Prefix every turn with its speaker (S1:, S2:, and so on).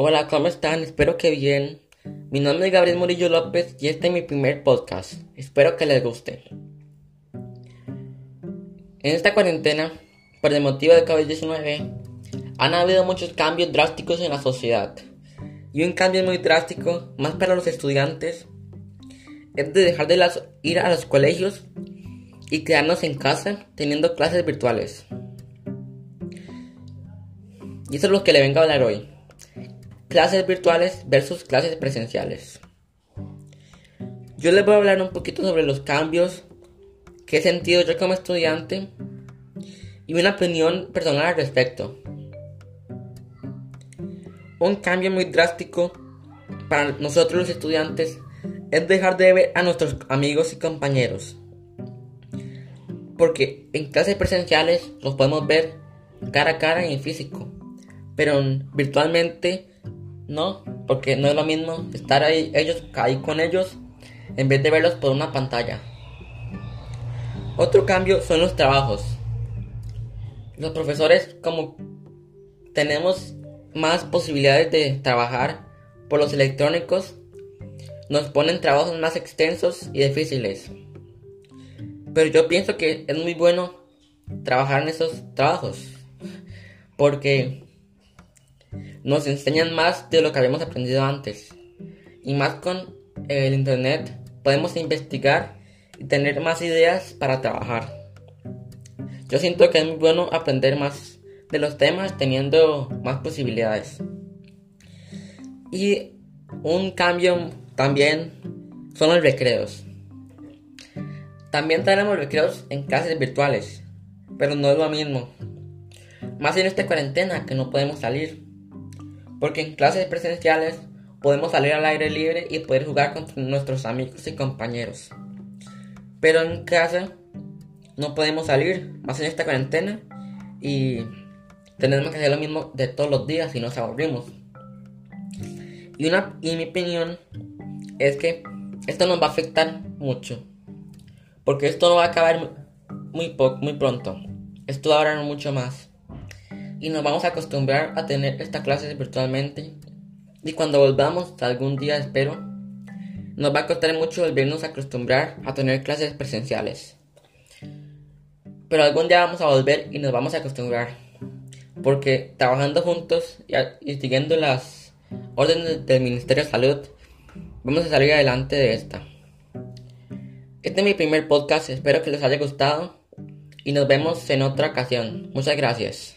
S1: Hola, ¿cómo están? Espero que bien. Mi nombre es Gabriel Murillo López y este es mi primer podcast. Espero que les guste. En esta cuarentena, por el motivo de COVID-19, han habido muchos cambios drásticos en la sociedad. Y un cambio muy drástico, más para los estudiantes, es de dejar de ir a los colegios y quedarnos en casa teniendo clases virtuales. Y eso es lo que le vengo a hablar hoy. Clases virtuales versus clases presenciales. Yo les voy a hablar un poquito sobre los cambios que he sentido yo como estudiante y una opinión personal al respecto. Un cambio muy drástico para nosotros los estudiantes es dejar de ver a nuestros amigos y compañeros. Porque en clases presenciales los podemos ver cara a cara y en físico pero virtualmente no, porque no es lo mismo estar ahí, ellos, ahí con ellos en vez de verlos por una pantalla. Otro cambio son los trabajos. Los profesores como tenemos más posibilidades de trabajar por los electrónicos, nos ponen trabajos más extensos y difíciles. Pero yo pienso que es muy bueno trabajar en esos trabajos. Porque nos enseñan más de lo que habíamos aprendido antes. Y más con el Internet podemos investigar y tener más ideas para trabajar. Yo siento que es muy bueno aprender más de los temas teniendo más posibilidades. Y un cambio también son los recreos. También tenemos recreos en clases virtuales, pero no es lo mismo. Más en esta cuarentena que no podemos salir. Porque en clases presenciales podemos salir al aire libre y poder jugar con nuestros amigos y compañeros. Pero en casa no podemos salir, más en esta cuarentena, y tenemos que hacer lo mismo de todos los días y nos aburrimos. Y, una, y mi opinión es que esto nos va a afectar mucho. Porque esto no va a acabar muy, muy pronto. Esto va a mucho más y nos vamos a acostumbrar a tener esta clase virtualmente. Y cuando volvamos, algún día espero, nos va a costar mucho volvernos a acostumbrar a tener clases presenciales. Pero algún día vamos a volver y nos vamos a acostumbrar. Porque trabajando juntos y, siguiendo las órdenes del Ministerio de Salud, vamos a salir adelante de esta. Este es mi primer podcast, espero que les haya gustado y nos vemos en otra ocasión. Muchas gracias.